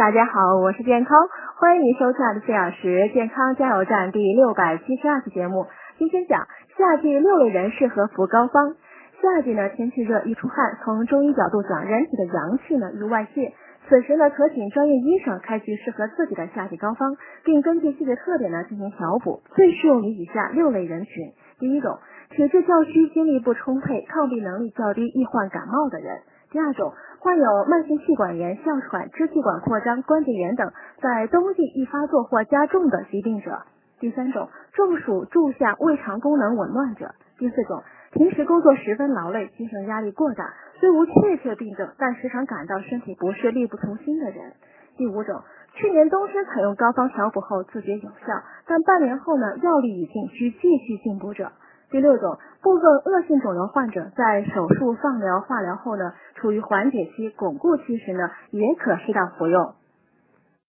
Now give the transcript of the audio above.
大家好，我是健康，欢迎收看的四小时健康加油站第六百七十二期节目。今天讲夏季六类人适合服膏方。夏季呢，天气热，易出汗。从中医角度讲，人体的阳气呢易外泄，此时呢，可请专业医生开具适合自己的夏季膏方，并根据季节特点呢进行调补，最适用于以下六类人群。第一种，体质较虚，精力不充沛，抗病能力较低，易患感冒的人。第二种，患有慢性气管炎、哮喘、支气管扩张、关节炎等，在冬季易发作或加重的疾病者。第三种，中暑、住下、胃肠功能紊乱者。第四种，平时工作十分劳累，精神压力过大，虽无确切病症，但时常感到身体不适、力不从心的人。第五种，去年冬天采用膏方调补后自觉有效，但半年后呢药力已尽，需继续进补者。第六种，部分恶性肿瘤患者在手术、放疗、化疗后呢，处于缓解期、巩固期时呢，也可适当服用。